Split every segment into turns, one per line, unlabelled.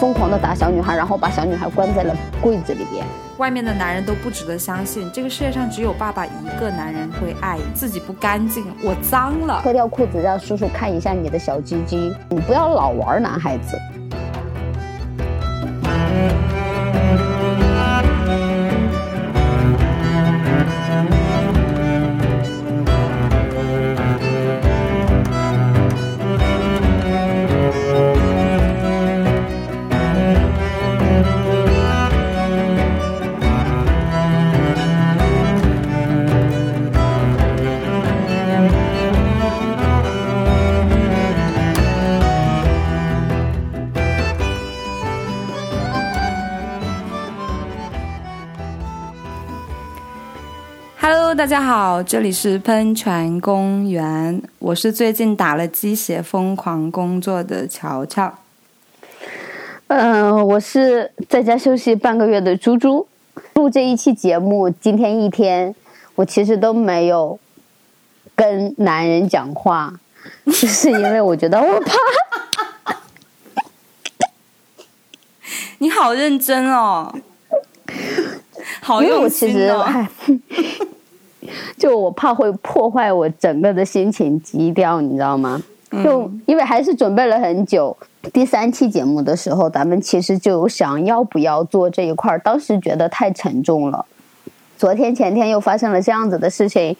疯狂的打小女孩，然后把小女孩关在了柜子里边。
外面的男人都不值得相信，这个世界上只有爸爸一个男人会爱自己不干净，我脏了，
脱掉裤子让叔叔看一下你的小鸡鸡，你不要老玩男孩子。
大家好，这里是喷泉公园，我是最近打了鸡血疯狂工作的乔乔。
嗯，我是在家休息半个月的猪猪。录这一期节目，今天一天我其实都没有跟男人讲话，就是因为我觉得我怕。
你好认真哦，好用心哦。
就我怕会破坏我整个的心情基调，你知道吗？就因为还是准备了很久。第三期节目的时候，咱们其实就想要不要做这一块儿，当时觉得太沉重了。昨天前天又发生了这样子的事情，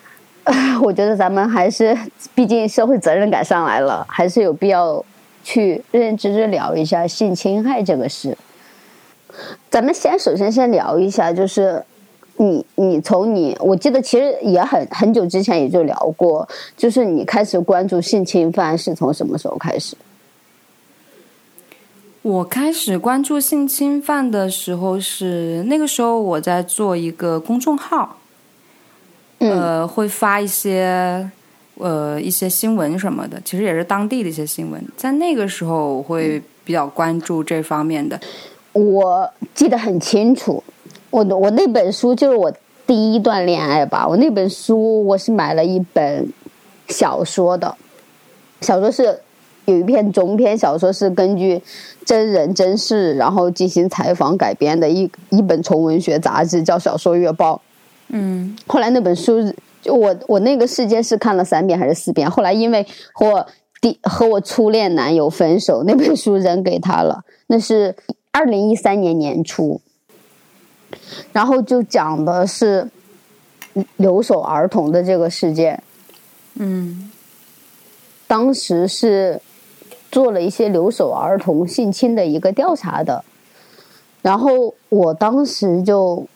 我觉得咱们还是，毕竟社会责任感上来了，还是有必要去认认真真聊一下性侵害这个事。咱们先首先先聊一下，就是。你你从你，我记得其实也很很久之前也就聊过，就是你开始关注性侵犯是从什么时候开始？
我开始关注性侵犯的时候是那个时候我在做一个公众号，呃，会发一些呃一些新闻什么的，其实也是当地的一些新闻，在那个时候我会比较关注这方面的。
我记得很清楚。我我那本书就是我第一段恋爱吧。我那本书我是买了一本小说的，小说是有一篇中篇小说是根据真人真事然后进行采访改编的一一本纯文学杂志，叫《小说月报》。
嗯，
后来那本书就我我那个事件是看了三遍还是四遍？后来因为和我第和我初恋男友分手，那本书扔给他了。那是二零一三年年初。然后就讲的是留守儿童的这个事件，
嗯，
当时是做了一些留守儿童性侵的一个调查的，然后我当时就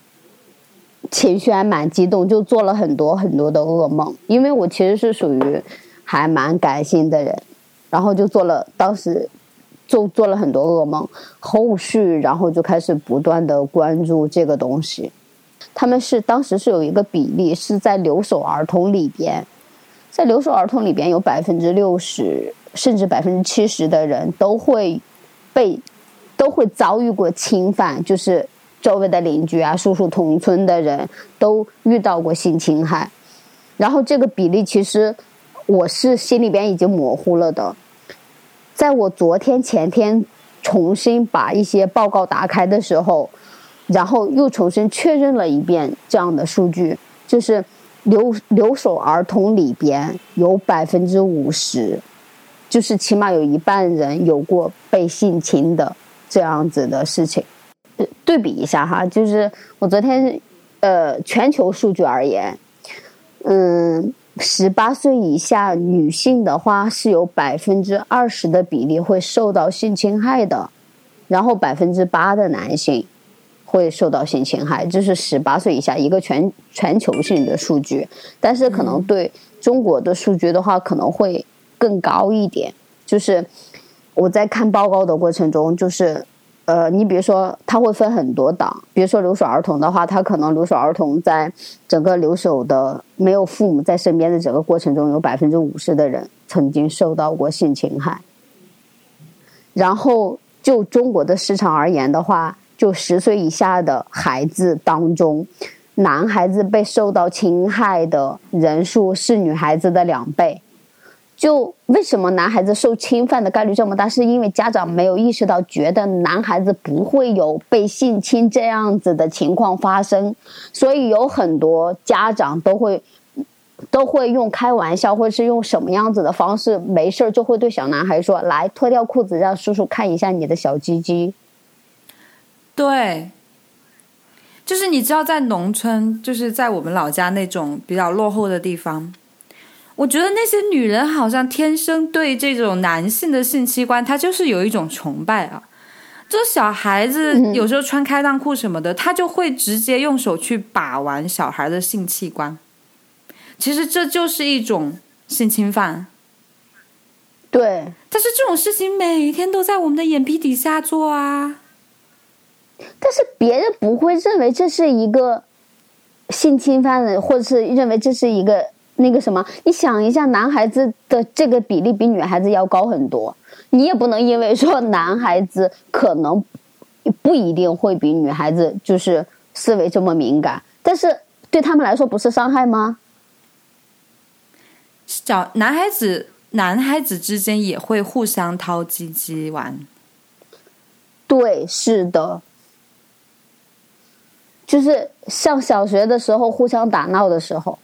情绪还蛮激动，就做了很多很多的噩梦，因为我其实是属于还蛮感性的人，然后就做了当时。就做了很多噩梦，后续然后就开始不断的关注这个东西。他们是当时是有一个比例，是在留守儿童里边，在留守儿童里边有百分之六十甚至百分之七十的人都会被都会遭遇过侵犯，就是周围的邻居啊、叔叔同村的人都遇到过性侵害。然后这个比例其实我是心里边已经模糊了的。在我昨天前天重新把一些报告打开的时候，然后又重新确认了一遍这样的数据，就是留留守儿童里边有百分之五十，就是起码有一半人有过被性侵的这样子的事情。对比一下哈，就是我昨天呃全球数据而言，嗯。十八岁以下女性的话，是有百分之二十的比例会受到性侵害的，然后百分之八的男性会受到性侵害，这是十八岁以下一个全全球性的数据。但是可能对中国的数据的话，可能会更高一点。就是我在看报告的过程中，就是。呃，你比如说，他会分很多档。比如说留守儿童的话，他可能留守儿童在整个留守的没有父母在身边的整个过程中，有百分之五十的人曾经受到过性侵害。然后就中国的市场而言的话，就十岁以下的孩子当中，男孩子被受到侵害的人数是女孩子的两倍。就为什么男孩子受侵犯的概率这么大？是因为家长没有意识到，觉得男孩子不会有被性侵这样子的情况发生，所以有很多家长都会都会用开玩笑，或是用什么样子的方式，没事儿就会对小男孩说：“来，脱掉裤子，让叔叔看一下你的小鸡鸡。”
对。就是你知道，在农村，就是在我们老家那种比较落后的地方，我觉得那些女人好像天生对这种男性的性器官，她就是有一种崇拜啊。就小孩子有时候穿开裆裤什么的，他就会直接用手去把玩小孩的性器官。其实这就是一种性侵犯。
对，
但是这种事情每天都在我们的眼皮底下做啊。
但是别人不会认为这是一个性侵犯的，或者是认为这是一个那个什么？你想一下，男孩子的这个比例比女孩子要高很多，你也不能因为说男孩子可能不一定会比女孩子就是思维这么敏感，但是对他们来说不是伤害吗？
小男孩子，男孩子之间也会互相掏鸡鸡玩。
对，是的。就是上小学的时候互相打闹的时候，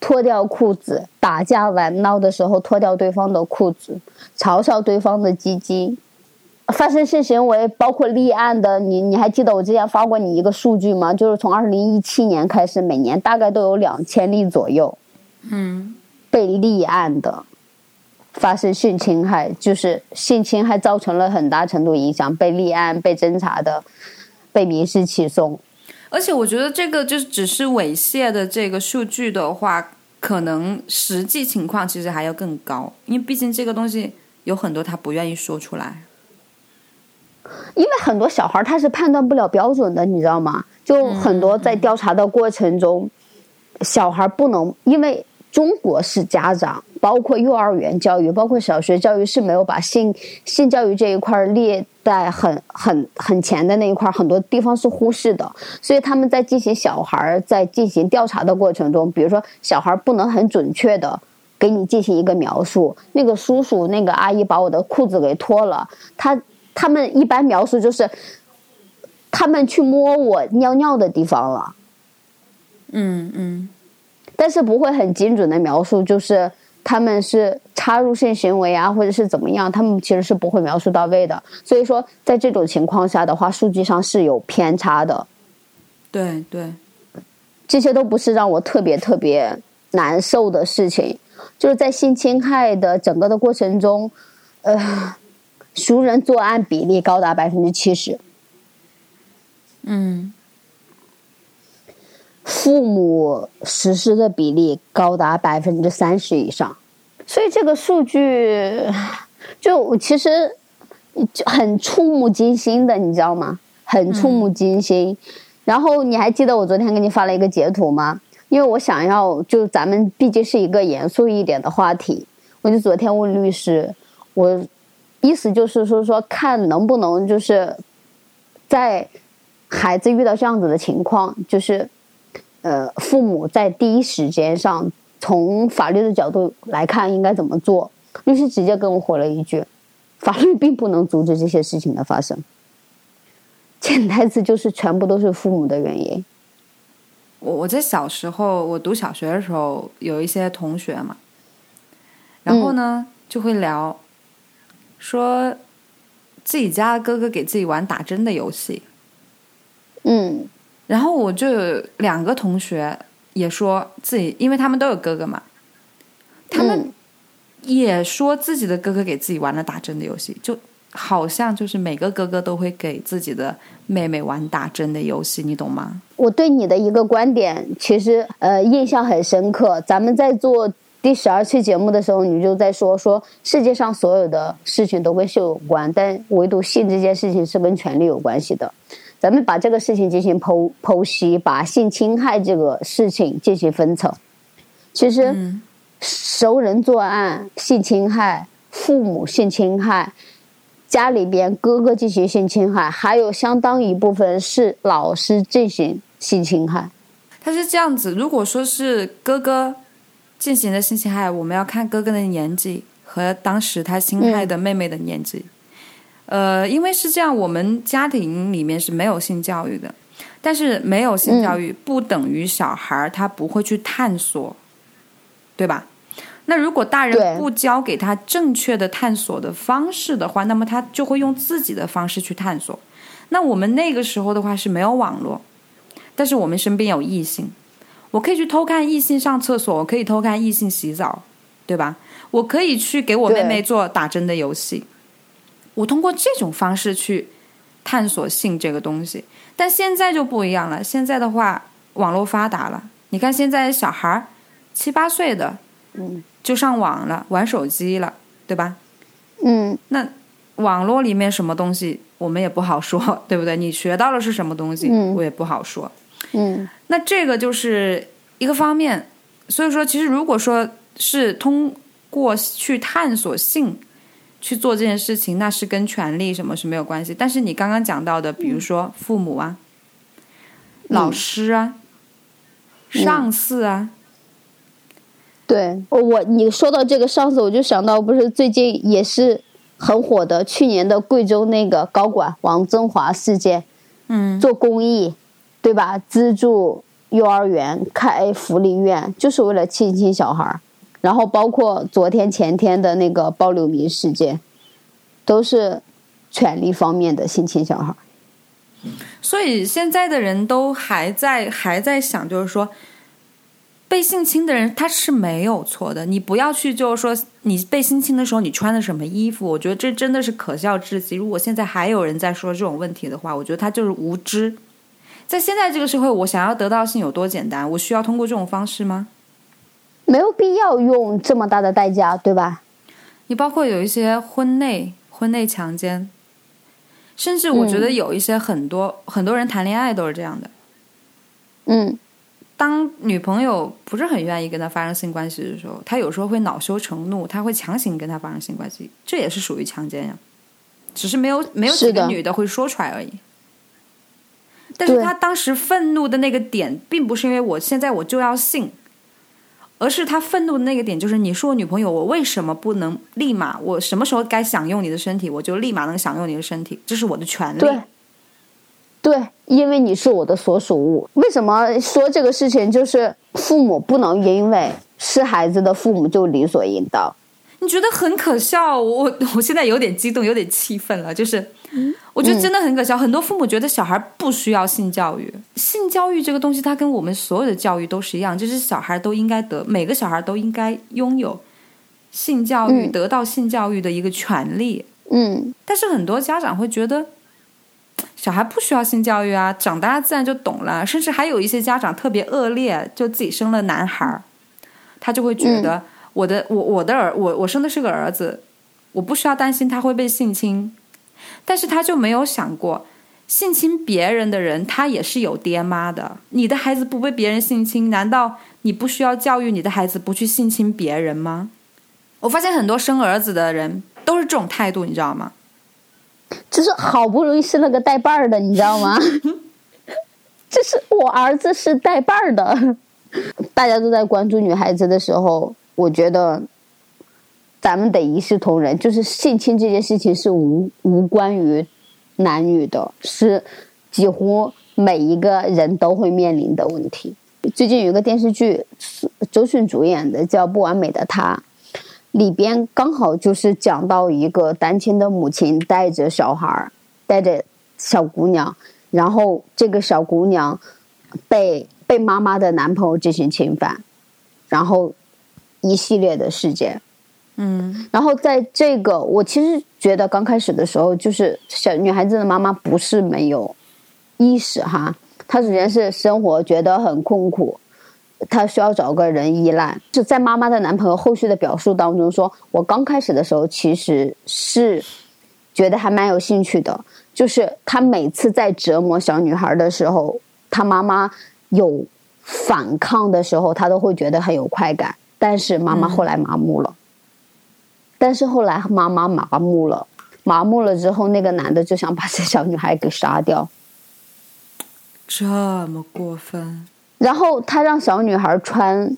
脱掉裤子打架玩闹的时候脱掉对方的裤子，嘲笑对方的鸡鸡，发生性行为包括立案的，你你还记得我之前发过你一个数据吗？就是从二零一七年开始，每年大概都有两千例左右，
嗯，
被立案的发生性侵害，就是性侵害造成了很大程度影响，被立案、被侦查的，被民事起诉。
而且我觉得这个就是只是猥亵的这个数据的话，可能实际情况其实还要更高，因为毕竟这个东西有很多他不愿意说出来。
因为很多小孩他是判断不了标准的，你知道吗？就很多在调查的过程中，小孩不能因为。中国式家长，包括幼儿园教育，包括小学教育，是没有把性性教育这一块列在很很很前的那一块，很多地方是忽视的。所以他们在进行小孩在进行调查的过程中，比如说小孩不能很准确的给你进行一个描述，那个叔叔那个阿姨把我的裤子给脱了，他他们一般描述就是他们去摸我尿尿的地方了。
嗯嗯。
但是不会很精准的描述，就是他们是插入性行为啊，或者是怎么样，他们其实是不会描述到位的。所以说，在这种情况下的话，数据上是有偏差的。
对对，
这些都不是让我特别特别难受的事情，就是在性侵害的整个的过程中，呃，熟人作案比例高达百分之七十。
嗯。
父母实施的比例高达百分之三十以上，所以这个数据就其实就很触目惊心的，你知道吗？很触目惊心。然后你还记得我昨天给你发了一个截图吗？因为我想要，就咱们毕竟是一个严肃一点的话题，我就昨天问律师，我意思就是说说看能不能就是在孩子遇到这样子的情况，就是。呃，父母在第一时间上，从法律的角度来看，应该怎么做？律师直接跟我回了一句：“法律并不能阻止这些事情的发生。”潜台词就是全部都是父母的原因。
我我在小时候，我读小学的时候，有一些同学嘛，然后呢就会聊，说自己家哥哥给自己玩打针的游戏。
嗯。
然后我就有两个同学也说自己，因为他们都有哥哥嘛，他们也说自己的哥哥给自己玩了打针的游戏，就好像就是每个哥哥都会给自己的妹妹玩打针的游戏，你懂吗？
我对你的一个观点其实呃印象很深刻。咱们在做第十二期节目的时候，你就在说说世界上所有的事情都跟性有关，但唯独性这件事情是跟权力有关系的。咱们把这个事情进行剖剖析，把性侵害这个事情进行分层。其实，熟人作案、性侵害、父母性侵害、家里边哥哥进行性侵害，还有相当一部分是老师进行性侵害。
他是这样子，如果说是哥哥进行的性侵害，我们要看哥哥的年纪和当时他侵害的妹妹的年纪。呃，因为是这样，我们家庭里面是没有性教育的，但是没有性教育不等于小孩儿他不会去探索，对吧？那如果大人不教给他正确的探索的方式的话，那么他就会用自己的方式去探索。那我们那个时候的话是没有网络，但是我们身边有异性，我可以去偷看异性上厕所，我可以偷看异性洗澡，对吧？我可以去给我妹妹做打针的游戏。我通过这种方式去探索性这个东西，但现在就不一样了。现在的话，网络发达了，你看现在小孩儿七八岁的，
嗯，
就上网了，玩手机了，对吧？
嗯，
那网络里面什么东西我们也不好说，对不对？你学到了是什么东西，我也不好说。
嗯，
那这个就是一个方面。所以说，其实如果说是通过去探索性。去做这件事情，那是跟权利什么是没有关系。但是你刚刚讲到的，比如说父母啊、老师啊、上司啊，
对我你说到这个上司，我就想到不是最近也是很火的，去年的贵州那个高管王增华事件，
嗯，
做公益，对吧？资助幼儿园、开福利院，就是为了亲亲小孩儿。然后包括昨天前天的那个包柳民事件，都是权力方面的性侵小孩。
所以现在的人都还在还在想，就是说被性侵的人他是没有错的。你不要去就是说你被性侵的时候你穿的什么衣服，我觉得这真的是可笑至极。如果现在还有人在说这种问题的话，我觉得他就是无知。在现在这个社会，我想要得到性有多简单？我需要通过这种方式吗？
没有必要用这么大的代价，对吧？
你包括有一些婚内婚内强奸，甚至我觉得有一些很多很多人谈恋爱都是这样的。
嗯，
当女朋友不是很愿意跟他发生性关系的时候，他有时候会恼羞成怒，他会强行跟他发生性关系，这也是属于强奸呀。只是没有没有几个女的会说出来而已。但是他当时愤怒的那个点，并不是因为我现在我就要性。而是他愤怒的那个点，就是你是我女朋友，我为什么不能立马？我什么时候该享用你的身体，我就立马能享用你的身体，这是我的权利。
对，对，因为你是我的所属物。为什么说这个事情？就是父母不能因为是孩子的父母就理所应当。
你觉得很可笑？我我现在有点激动，有点气愤了，就是。我觉得真的很可笑。很多父母觉得小孩不需要性教育，性教育这个东西，它跟我们所有的教育都是一样，就是小孩都应该得，每个小孩都应该拥有性教育，得到性教育的一个权利。
嗯。
但是很多家长会觉得，小孩不需要性教育啊，长大自然就懂了。甚至还有一些家长特别恶劣，就自己生了男孩他就会觉得我的我我的儿我我生的是个儿子，我不需要担心他会被性侵。但是他就没有想过，性侵别人的人他也是有爹妈的。你的孩子不被别人性侵，难道你不需要教育你的孩子不去性侵别人吗？我发现很多生儿子的人都是这种态度，你知道吗？
就是好不容易生了个带把儿的，你知道吗？就是我儿子是带把儿的。大家都在关注女孩子的时候，我觉得。咱们得一视同仁，就是性侵这件事情是无无关于男女的，是几乎每一个人都会面临的问题。最近有一个电视剧，周迅主演的叫《不完美的他》，里边刚好就是讲到一个单亲的母亲带着小孩带着小姑娘，然后这个小姑娘被被妈妈的男朋友进行侵犯，然后一系列的事件。
嗯，
然后在这个，我其实觉得刚开始的时候，就是小女孩子的妈妈不是没有意识哈，她首先是生活觉得很困苦，她需要找个人依赖。是在妈妈的男朋友后续的表述当中说，我刚开始的时候其实是觉得还蛮有兴趣的，就是他每次在折磨小女孩的时候，他妈妈有反抗的时候，他都会觉得很有快感。但是妈妈后来麻木了。但是后来妈妈麻木了，麻木了之后，那个男的就想把这小女孩给杀掉，
这么过分。
然后他让小女孩穿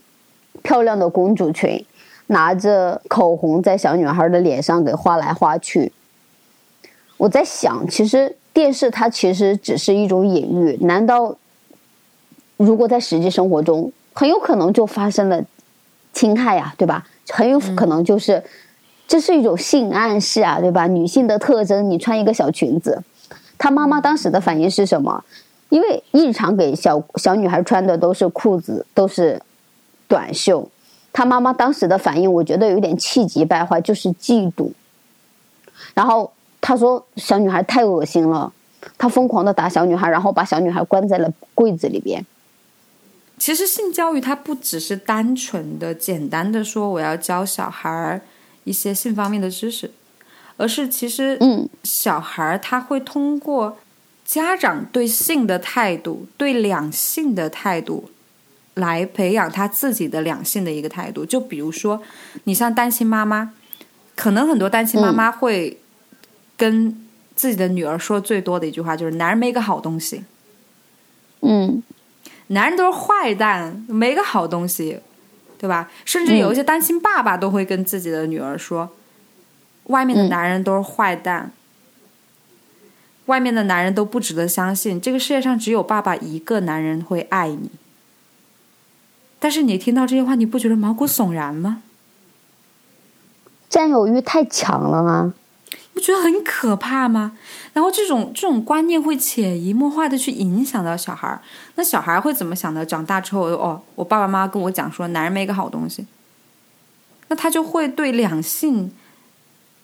漂亮的公主裙，拿着口红在小女孩的脸上给画来画去。我在想，其实电视它其实只是一种隐喻，难道如果在实际生活中，很有可能就发生了侵害呀，对吧？很有可能就是这是一种性暗示啊，对吧？女性的特征，你穿一个小裙子，她妈妈当时的反应是什么？因为日常给小小女孩穿的都是裤子，都是短袖，她妈妈当时的反应，我觉得有点气急败坏，就是嫉妒。然后她说：“小女孩太恶心了。”她疯狂的打小女孩，然后把小女孩关在了柜子里边。
其实性教育它不只是单纯的、简单的说我要教小孩一些性方面的知识，而是其实，
嗯，
小孩他会通过家长对性的态度、对两性的态度，来培养他自己的两性的一个态度。就比如说，你像单亲妈妈，可能很多单亲妈妈会跟自己的女儿说最多的一句话就是“男人没个好东西”，
嗯。
男人都是坏蛋，没个好东西，对吧？甚至有一些单亲爸爸都会跟自己的女儿说：“外面的男人都是坏蛋，外面的男人都不值得相信。这个世界上只有爸爸一个男人会爱你。”但是你听到这些话，你不觉得毛骨悚然吗？
占有欲太强了吗？
不觉得很可怕吗？然后这种这种观念会潜移默化的去影响到小孩儿，那小孩会怎么想的？长大之后，哦，我爸爸妈妈跟我讲说，男人没个好东西，那他就会对两性、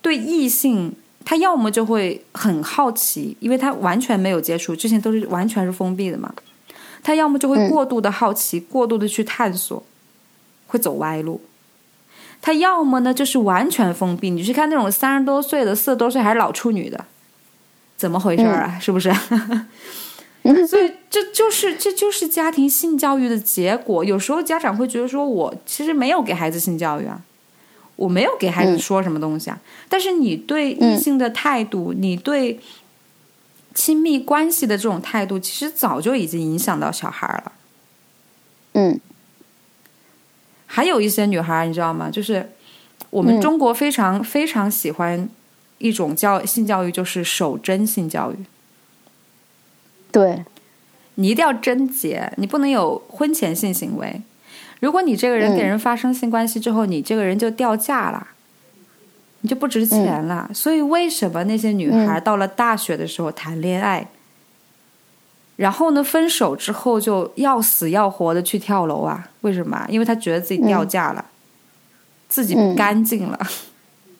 对异性，他要么就会很好奇，因为他完全没有接触，之前都是完全是封闭的嘛，他要么就会过度的好奇，过度的去探索，会走歪路。他要么呢，就是完全封闭。你去看那种三十多岁的、四十多岁还是老处女的，怎么回事啊？是不是？所以这就是这就是家庭性教育的结果。有时候家长会觉得说，我其实没有给孩子性教育啊，我没有给孩子说什么东西啊。但是你对异性的态度，你对亲密关系的这种态度，其实早就已经影响到小孩了。
嗯。
还有一些女孩，你知道吗？就是我们中国非常非常喜欢一种教性教育，就是守贞性教育。
对，
你一定要贞洁，你不能有婚前性行为。如果你这个人给人发生性关系之后，你这个人就掉价了，你就不值钱了。所以，为什么那些女孩到了大学的时候谈恋爱？然后呢？分手之后就要死要活的去跳楼啊？为什么？因为他觉得自己掉价了，自己不干净了，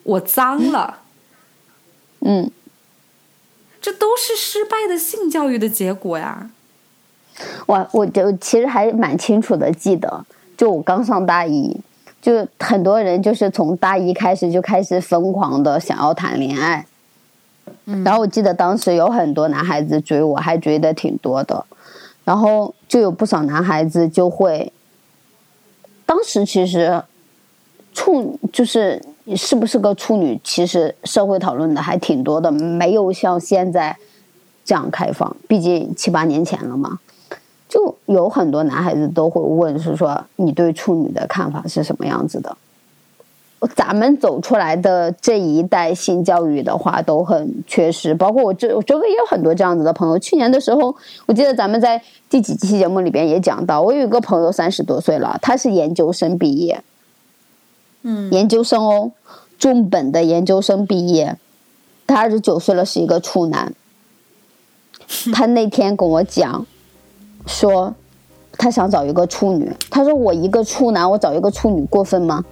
我脏了。
嗯，
这都是失败的性教育的结果呀。
我我就其实还蛮清楚的，记得就我刚上大一，就很多人就是从大一开始就开始疯狂的想要谈恋爱。然后我记得当时有很多男孩子追我，还追的挺多的，然后就有不少男孩子就会，当时其实处就是是不是个处女，其实社会讨论的还挺多的，没有像现在这样开放，毕竟七八年前了嘛，就有很多男孩子都会问，是说你对处女的看法是什么样子的。咱们走出来的这一代性教育的话都很缺失，包括我这我周围也有很多这样子的朋友。去年的时候，我记得咱们在第几期节目里边也讲到，我有一个朋友三十多岁了，他是研究生毕业，
嗯，
研究生哦，重本的研究生毕业，他二十九岁了，是一个处男。他那天跟我讲，说他想找一个处女，他说我一个处男，我找一个处女过分吗？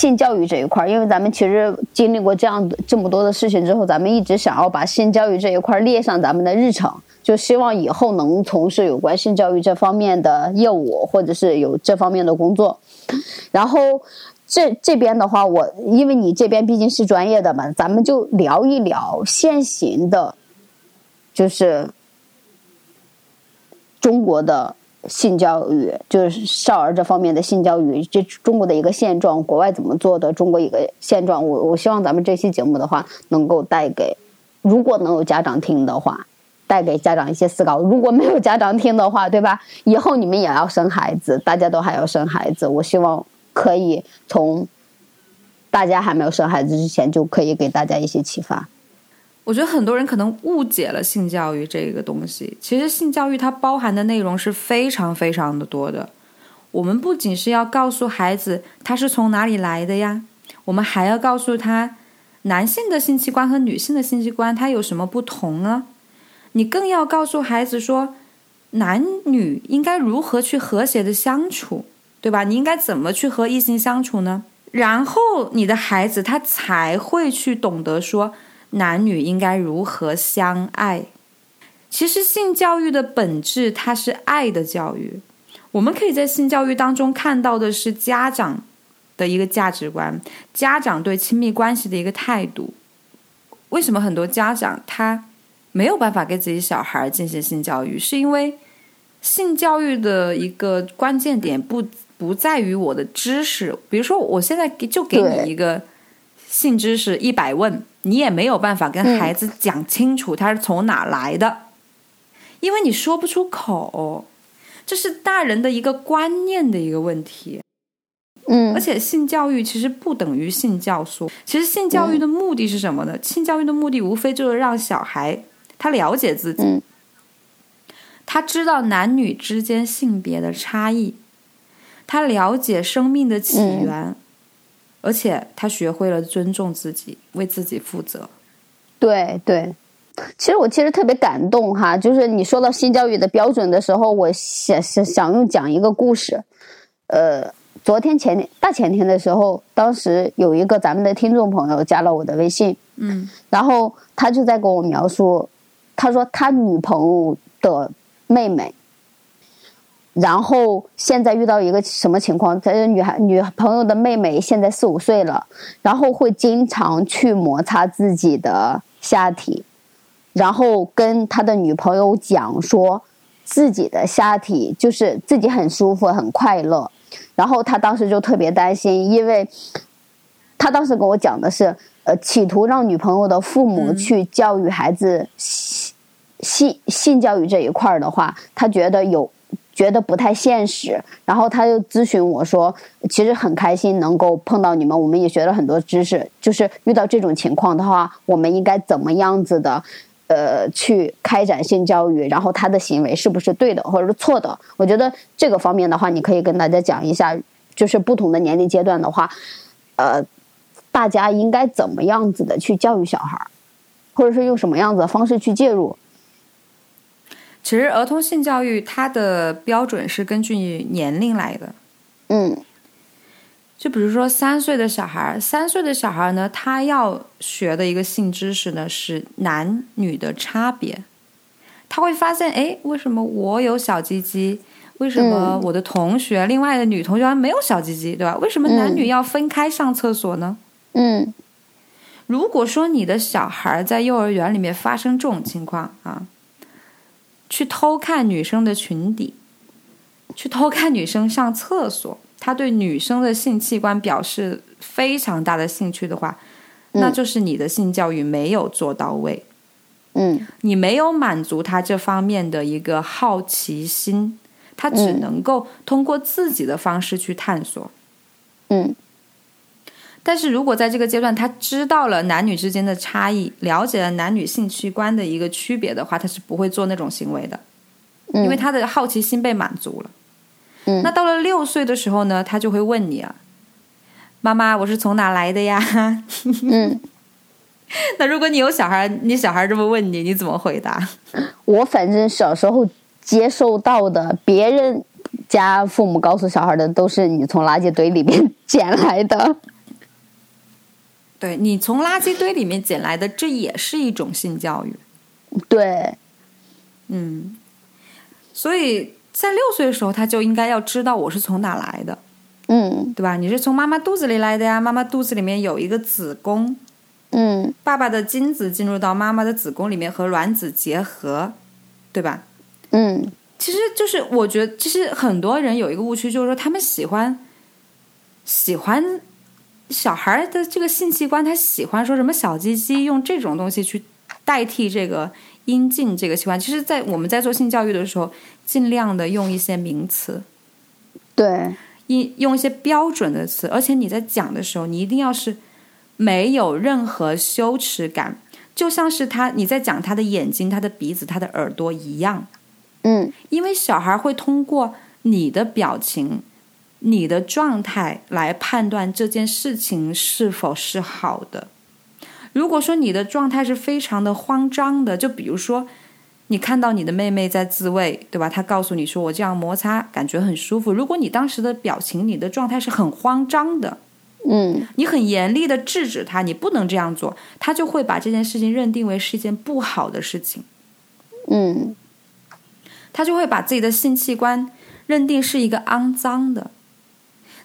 性教育这一块，因为咱们其实经历过这样这么多的事情之后，咱们一直想要把性教育这一块列上咱们的日程，就希望以后能从事有关性教育这方面的业务，或者是有这方面的工作。然后这这边的话，我因为你这边毕竟是专业的嘛，咱们就聊一聊现行的，就是中国的。性教育就是少儿这方面的性教育，这中国的一个现状，国外怎么做的，中国一个现状。我我希望咱们这期节目的话，能够带给，如果能有家长听的话，带给家长一些思考。如果没有家长听的话，对吧？以后你们也要生孩子，大家都还要生孩子。我希望可以从大家还没有生孩子之前，就可以给大家一些启发。
我觉得很多人可能误解了性教育这个东西。其实性教育它包含的内容是非常非常的多的。我们不仅是要告诉孩子他是从哪里来的呀，我们还要告诉他男性的性器官和女性的性器官它有什么不同呢？你更要告诉孩子说，男女应该如何去和谐的相处，对吧？你应该怎么去和异性相处呢？然后你的孩子他才会去懂得说。男女应该如何相爱？其实性教育的本质，它是爱的教育。我们可以在性教育当中看到的是家长的一个价值观，家长对亲密关系的一个态度。为什么很多家长他没有办法给自己小孩进行性教育？是因为性教育的一个关键点不不在于我的知识。比如说，我现在给就给你一个性知识一百问。你也没有办法跟孩子讲清楚他是从哪来的，因为你说不出口，这是大人的一个观念的一个问题。
嗯，
而且性教育其实不等于性教唆，其实性教育的目的是什么呢？性教育的目的无非就是让小孩他了解自己，他知道男女之间性别的差异，他了解生命的起源。而且他学会了尊重自己，为自己负责。
对对，其实我其实特别感动哈，就是你说到性教育的标准的时候，我想想想用讲一个故事。呃，昨天前天大前天的时候，当时有一个咱们的听众朋友加了我的微信，
嗯，
然后他就在跟我描述，他说他女朋友的妹妹。然后现在遇到一个什么情况？他的女孩女朋友的妹妹现在四五岁了，然后会经常去摩擦自己的下体，然后跟他的女朋友讲说自己的下体就是自己很舒服很快乐，然后他当时就特别担心，因为他当时跟我讲的是，呃，企图让女朋友的父母去教育孩子性性性教育这一块儿的话，他觉得有。觉得不太现实，然后他就咨询我说：“其实很开心能够碰到你们，我们也学了很多知识。就是遇到这种情况的话，我们应该怎么样子的，呃，去开展性教育？然后他的行为是不是对的，或者是错的？我觉得这个方面的话，你可以跟大家讲一下，就是不同的年龄阶段的话，呃，大家应该怎么样子的去教育小孩，或者是用什么样子的方式去介入？”
其实儿童性教育它的标准是根据年龄来的，
嗯，
就比如说三岁的小孩，三岁的小孩呢，他要学的一个性知识呢是男女的差别，他会发现，哎，为什么我有小鸡鸡？为什么我的同学，另外的女同学没有小鸡鸡，对吧？为什么男女要分开上厕所呢？
嗯，
如果说你的小孩在幼儿园里面发生这种情况啊。去偷看女生的裙底，去偷看女生上厕所，他对女生的性器官表示非常大的兴趣的话，那就是你的性教育没有做到位。
嗯，
你没有满足他这方面的一个好奇心，他只能够通过自己的方式去探索。
嗯。
但是如果在这个阶段他知道了男女之间的差异，了解了男女性器官的一个区别的话，他是不会做那种行为的，因为他的好奇心被满足了。
嗯，
那到了六岁的时候呢，他就会问你啊，妈妈，我是从哪来的呀？
嗯，
那如果你有小孩，你小孩这么问你，你怎么回答？
我反正小时候接受到的，别人家父母告诉小孩的都是你从垃圾堆里面捡来的。
对你从垃圾堆里面捡来的，这也是一种性教育。
对，
嗯，所以在六岁的时候，他就应该要知道我是从哪来的，
嗯
对吧？你是从妈妈肚子里来的呀，妈妈肚子里面有一个子宫，
嗯
爸爸的精子进入到妈妈的子宫里面和卵子结合，对吧？
嗯
其实就是我觉得，其实很多人有一个误区，就是说他们喜欢喜欢小孩的这个性器官，他喜欢说什么小鸡鸡，用这种东西去代替这个阴茎这个器官。其实，在我们在做性教育的时候，尽量的用一些名词，
对，
一用一些标准的词，而且你在讲的时候，你一定要是没有任何羞耻感，就像是他你在讲他的眼睛、他的鼻子、他的耳朵一样。
嗯
因为小孩会通过你的表情、你的状态来判断这件事情是否是好的。如果说你的状态是非常的慌张的，就比如说你看到你的妹妹在自慰，对吧？她告诉你说我这样摩擦感觉很舒服。如果你当时的表情、你的状态是很慌张的，
嗯
你很严厉的制止他，你不能这样做，他就会把这件事情认定为是一件不好的事情。
嗯
他就会把自己的性器官认定是一个肮脏的。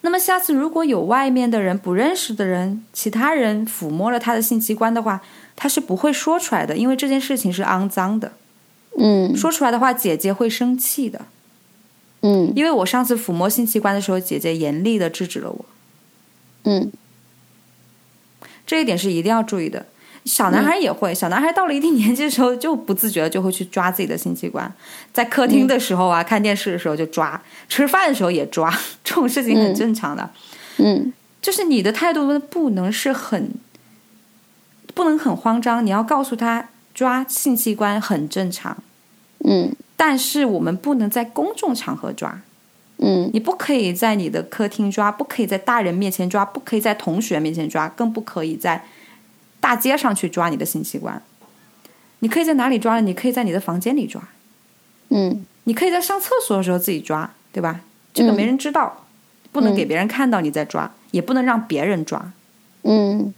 那么下次如果有外面的人、不认识的人、其他人抚摸了他的性器官的话，他是不会说出来的，因为这件事情是肮脏的。
嗯
说出来的话，姐姐会生气的。
嗯
因为我上次抚摸性器官的时候，姐姐严厉的制止了我，
嗯
这一点是一定要注意的。小男孩也会，小男孩到了一定年纪的时候，就不自觉的就会去抓自己的性器官，在客厅的时候啊，看电视的时候就抓，吃饭的时候也抓，这种事情很正常的。
嗯。
就是你的态度不能是很，不能很慌张，你要告诉他抓性器官很正常，
嗯。
但是我们不能在公众场合抓，
嗯。
你不可以在你的客厅抓，不可以在大人面前抓，不可以在同学面前抓，更不可以在大街上去抓你的性器官。你可以在哪里抓呢？你可以在你的房间里抓，
嗯
你可以在上厕所的时候自己抓，对吧？这个没人知道，不能给别人看到你在抓，也不能让别人抓。
嗯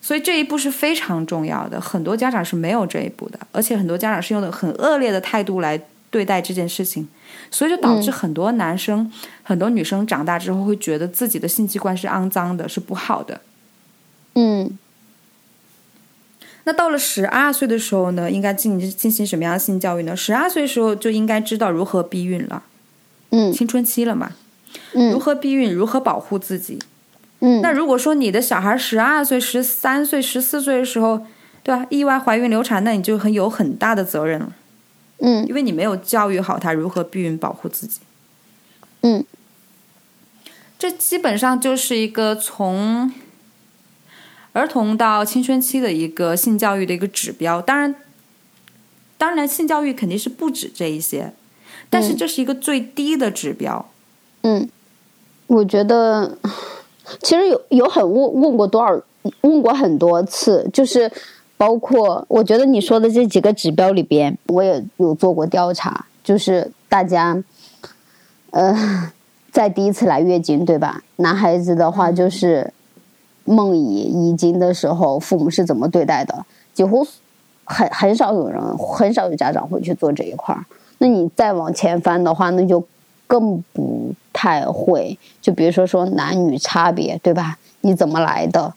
所以这一步是非常重要的，很多家长是没有这一步的，而且很多家长是用的很恶劣的态度来对待这件事情，所以就导致很多男生、很多女生长大之后会觉得自己的性器官是肮脏的，是不好的。
嗯
那到了十二岁的时候呢，应该进进行什么样的性教育呢？十二岁的时候就应该知道如何避孕了，
嗯
青春期了嘛，
嗯
如何避孕，如何保护自己。
嗯
那如果说你的小孩十二岁、十三岁、十四岁的时候，对吧，意外怀孕流产，那你就很有很大的责任了。
嗯
因为你没有教育好他如何避孕保护自己。
嗯
这基本上就是一个从儿童到青春期的一个性教育的一个指标。当然，当然性教育肯定是不止这一些，但是这是一个最低的指标。
嗯，我觉得其实有有很问问过多少问过很多次，就是包括我觉得你说的这几个指标里边，我也有做过调查，就是大家呃在第一次来月经对吧？男孩子的话就是梦遗遗精的时候，父母是怎么对待的？几乎很很少有人，很少有家长会去做这一块儿。那你再往前翻的话，那就更不太会。就比如说说男女差别，对吧？你怎么来的？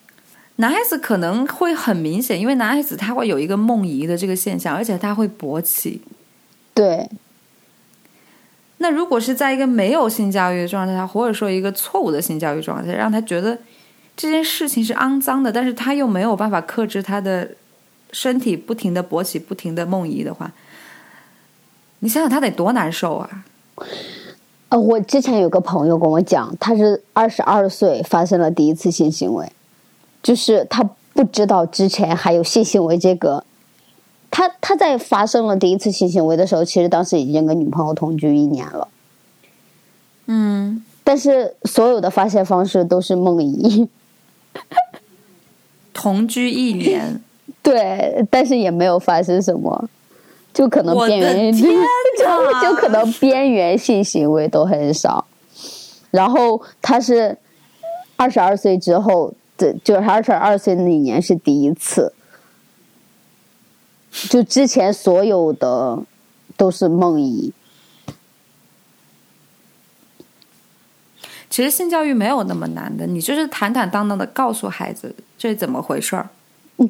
男孩子可能会很明显，因为男孩子他会有一个梦遗的这个现象，而且他会勃起。
对，
那如果是在一个没有性教育的状态下，或者说一个错误的性教育状态下，让他觉得这件事情是肮脏的，但是他又没有办法克制他的身体不停的勃起、不停的梦遗的话，你想想他得多难受啊！
呃，我之前有个朋友跟我讲，他是二十二岁发生了第一次性行为，就是他不知道之前还有性行为这个。他他在发生了第一次性行为的时候，其实当时已经跟女朋友同居一年了，
嗯，
但是所有的发泄方式都是梦遗。
同居一年，
对，但是也没有发生什么，就可能边缘，就 就可能边缘性行为都很少。然后他是二十二岁之后这就是二十二岁那一年是第一次，就之前所有的都是梦遗。
其实性教育没有那么难的，你就是坦坦荡荡的告诉孩子这是怎么回事儿。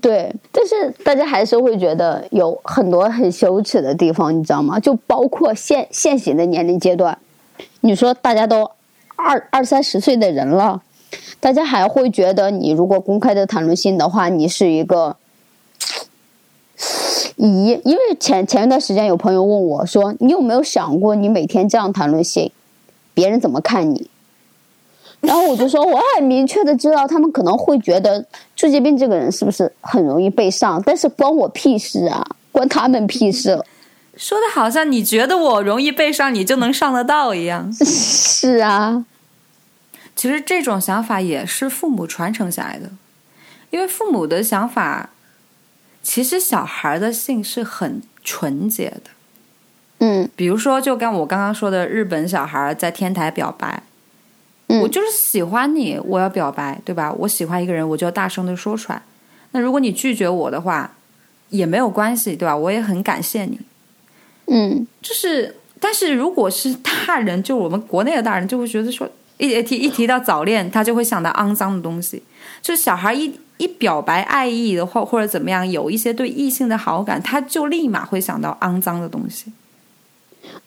对，但是大家还是会觉得有很多很羞耻的地方，你知道吗？就包括现现行的年龄阶段，你说大家都二二三十岁的人了，大家还会觉得你如果公开的谈论性的话，你是一个咦？因为前前一段时间有朋友问我说：“你有没有想过，你每天这样谈论性，别人怎么看你？”然后我就说，我很明确的知道，他们可能会觉得朱杰斌这个人是不是很容易被上，但是关我屁事啊，关他们屁事。
说的好像你觉得我容易被上，你就能上得到一样。
是啊，
其实这种想法也是父母传承下来的，因为父母的想法，其实小孩的性是很纯洁的。
嗯，
比如说，就跟我刚刚说的，日本小孩在天台表白。我就是喜欢你，我要表白，对吧？我喜欢一个人，我就要大声的说出来。那如果你拒绝我的话，也没有关系，对吧？我也很感谢你。
嗯，
就是，但是如果是大人，就我们国内的大人，就会觉得说，一提一提到早恋，他就会想到肮脏的东西。就小孩一一表白爱意的话，或者怎么样，有一些对异性的好感，他就立马会想到肮脏的东西。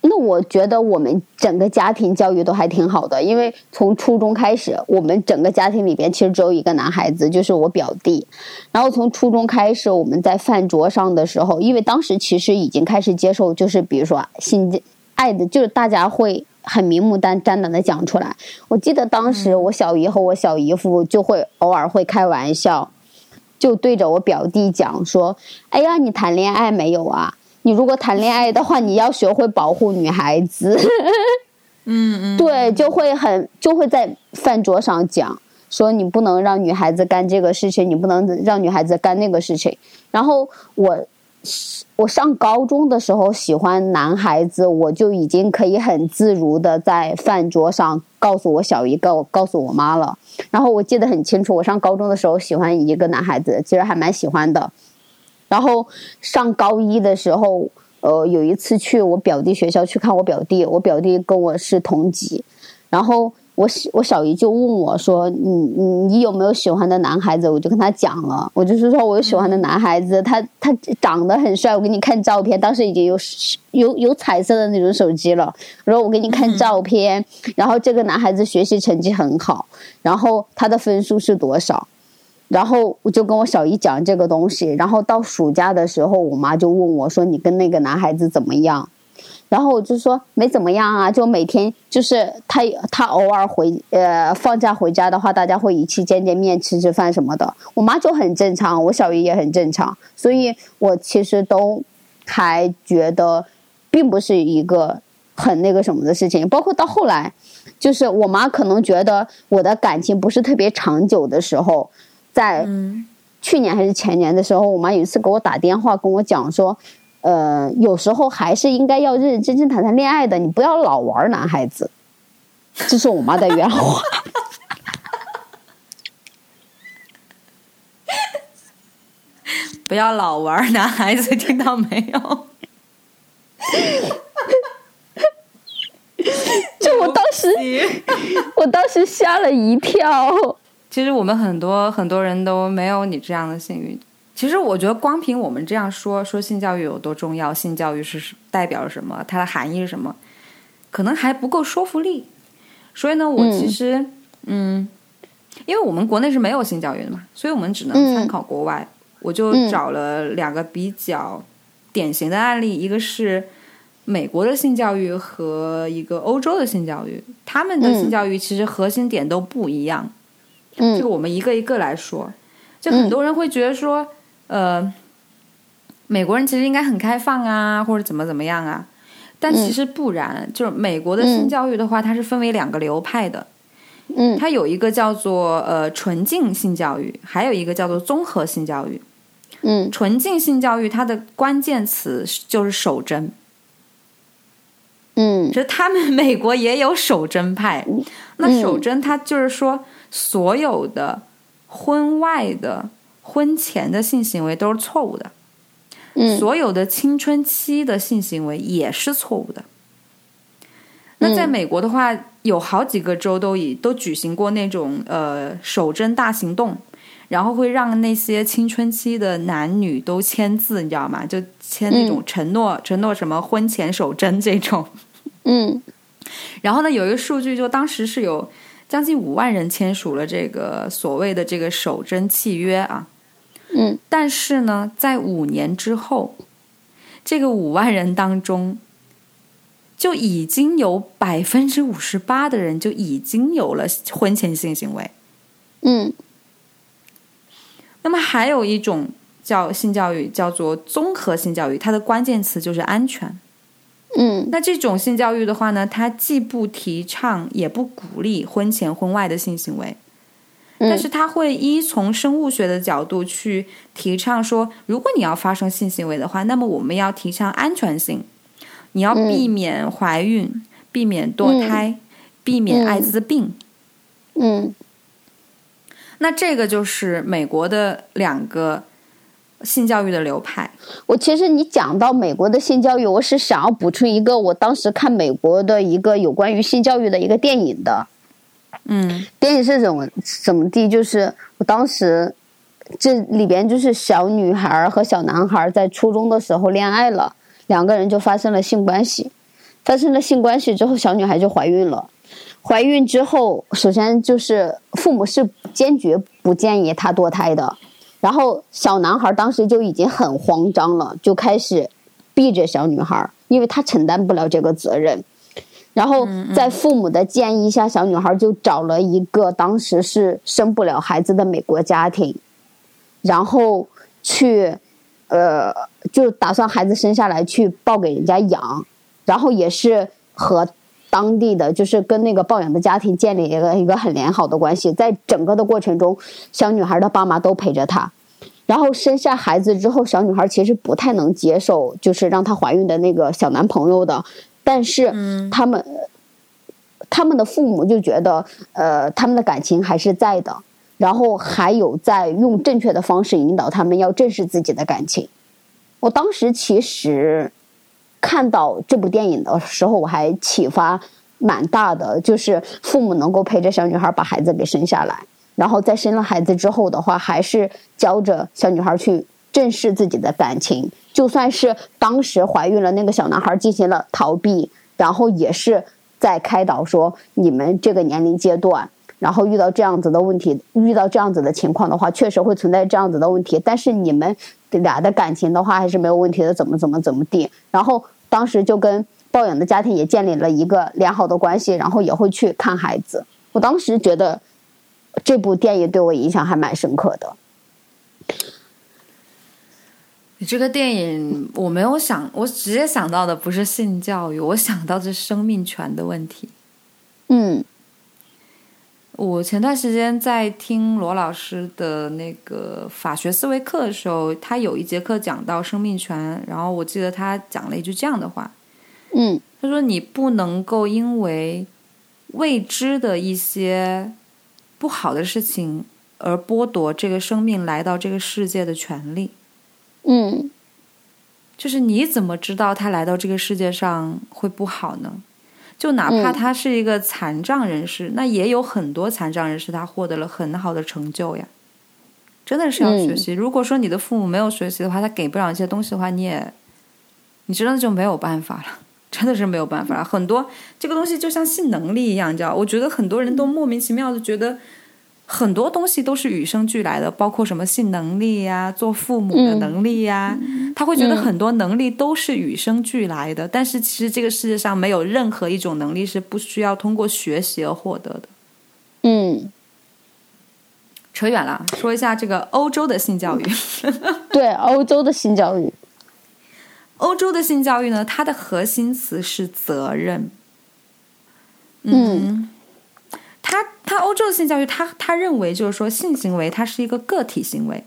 那我觉得我们整个家庭教育都还挺好的，因为从初中开始，我们整个家庭里边其实只有一个男孩子，就是我表弟。然后从初中开始，我们在饭桌上的时候，因为当时其实已经开始接受，就是比如说性爱的，就是大家会很明目张胆的讲出来。我记得当时我小姨和我小姨夫就会偶尔会开玩笑，就对着我表弟讲说：“哎呀，你谈恋爱没有啊？”你如果谈恋爱的话，你要学会保护女孩子。
嗯嗯，
对，就会很就会在饭桌上讲说你不能让女孩子干这个事情，你不能让女孩子干那个事情。然后我我上高中的时候喜欢男孩子，我就已经可以很自如的在饭桌上告诉我小姨告告诉我妈了。然后我记得很清楚，我上高中的时候喜欢一个男孩子，其实还蛮喜欢的。然后上高一的时候，呃，有一次去我表弟学校去看我表弟，我表弟跟我是同级，然后我我小姨就问我说：“你你你有没有喜欢的男孩子？”我就跟他讲了，我就是说我有喜欢的男孩子，他他长得很帅，我给你看照片，当时已经有有有彩色的那种手机了，然后我给你看照片，然后这个男孩子学习成绩很好，然后他的分数是多少？然后我就跟我小姨讲这个东西，然后到暑假的时候，我妈就问我说：“你跟那个男孩子怎么样？”然后我就说：“没怎么样啊，就每天就是他他偶尔回呃放假回家的话，大家会一起见见面、吃吃饭什么的。”我妈就很正常，我小姨也很正常，所以我其实都还觉得并不是一个很那个什么的事情。包括到后来，就是我妈可能觉得我的感情不是特别长久的时候。在去年还是前年的时候，我妈有一次给我打电话，跟我讲说，呃，有时候还是应该要认认真真谈谈恋爱的，你不要老玩男孩子。这是我妈的原话。
不要老玩男孩子，听到没有？
就我当时，我当时吓了一跳。
其实我们很多很多人都没有你这样的幸运。其实我觉得，光凭我们这样说说性教育有多重要，性教育是代表什么，它的含义是什么，可能还不够说服力。所以呢，我其实嗯，因为我们国内是没有性教育的嘛，所以我们只能参考国外。我就找了两个比较典型的案例，一个是美国的性教育和一个欧洲的性教育，他们的性教育其实核心点都不一样。这个我们一个一个来说，就很多人会觉得说，呃，美国人其实应该很开放啊，或者怎么怎么样啊，但其实不然。就是美国的性教育的话，它是分为两个流派的，
嗯，
它有一个叫做呃纯净性教育，还有一个叫做综合性教育。
嗯，
纯净性教育它的关键词就是守贞。
嗯，
就他们美国也有守贞派，那守贞它就是说。所有的婚外的、婚前的性行为都是错误的。
嗯
所有的青春期的性行为也是错误的。那在美国的话，有好几个州都已都举行过那种呃守贞大行动，然后会让那些青春期的男女都签字，你知道吗？就签那种承诺，承诺什么婚前守贞这种。
嗯
然后呢，有一个数据，就当时是有将近五万人签署了这个所谓的这个守贞契约啊。
嗯
但是呢，在五年之后，这个五万人当中，就已经有百分之五十八的人就已经有了婚前性行为。
嗯
那么还有一种叫性教育，叫做综合性教育，它的关键词就是安全。
嗯。
那这种性教育的话呢，它既不提倡也不鼓励婚前婚外的性行为，
嗯。
但是它会依从生物学的角度去提倡说，如果你要发生性行为的话，那么我们要提倡安全性，你要避免怀孕，避免堕胎，避免艾滋病。
嗯。
那这个就是美国的两个性教育的流派。
我其实你讲到美国的性教育，我是想要补充一个我当时看美国的一个有关于性教育的一个电影的。
嗯
电影是怎么怎么地？就是我当时这里边就是小女孩和小男孩在初中的时候恋爱了，两个人就发生了性关系。发生了性关系之后，小女孩就怀孕了。怀孕之后，首先就是父母是坚决不建议她堕胎的。然后小男孩当时就已经很慌张了，就开始避着小女孩，因为他承担不了这个责任。然后在父母的建议下，小女孩就找了一个当时是生不了孩子的美国家庭，然后去，呃，就打算孩子生下来去抱给人家养，然后也是和当地的就是跟那个抱养的家庭建立一个一个很良好的关系，在整个的过程中，小女孩的爸妈都陪着她。然后生下孩子之后，小女孩其实不太能接受，就是让她怀孕的那个小男朋友的，但是他们、他们的父母就觉得，呃，他们的感情还是在的，然后还有在用正确的方式引导他们要正视自己的感情。我当时其实看到这部电影的时候，我还启发蛮大的，就是父母能够陪着小女孩把孩子给生下来，然后在生了孩子之后的话，还是教着小女孩去正视自己的感情。就算是当时怀孕了，那个小男孩进行了逃避，然后也是在开导说，你们这个年龄阶段，然后遇到这样子的问题，遇到这样子的情况的话，确实会存在这样子的问题。但是你们俩的感情的话，还是没有问题的，怎么怎么怎么地。然后当时就跟抱养的家庭也建立了一个良好的关系，然后也会去看孩子。我当时觉得这部电影对我影响还蛮深刻的。
你这个电影我没有想，我直接想到的不是性教育，我想到的是生命权的问题。
嗯
我前段时间在听罗老师的那个法学思维课的时候，他有一节课讲到生命权，然后我记得他讲了一句这样的话，
嗯
他说：“你不能够因为未知的一些不好的事情而剥夺这个生命来到这个世界的权利。
嗯
就是你怎么知道他来到这个世界上会不好呢？就哪怕
嗯
他是一个残障人士，那也有很多残障人士他获得了很好的成就呀。真的是要学习。如果说你的父母没有学习的话，他给不了一些东西的话，你也你真的就没有办法了。真的是没有办法了。很多这个东西就像性能力一样，你知道？我觉得很多人都莫名其妙的觉得很多东西都是与生俱来的，包括什么性能力呀、做父母的能力呀，他会觉得很多能力都是与生俱来的。但是其实这个世界上没有任何一种能力是不需要通过学习而获得的。
嗯，
扯远了，说一下这个欧洲的性教育。
对，欧洲的性教育，
欧洲的性教育呢，它的核心词是责任。
嗯，
他他欧洲的性教育，他他认为就是说性行为它是一个个体行为，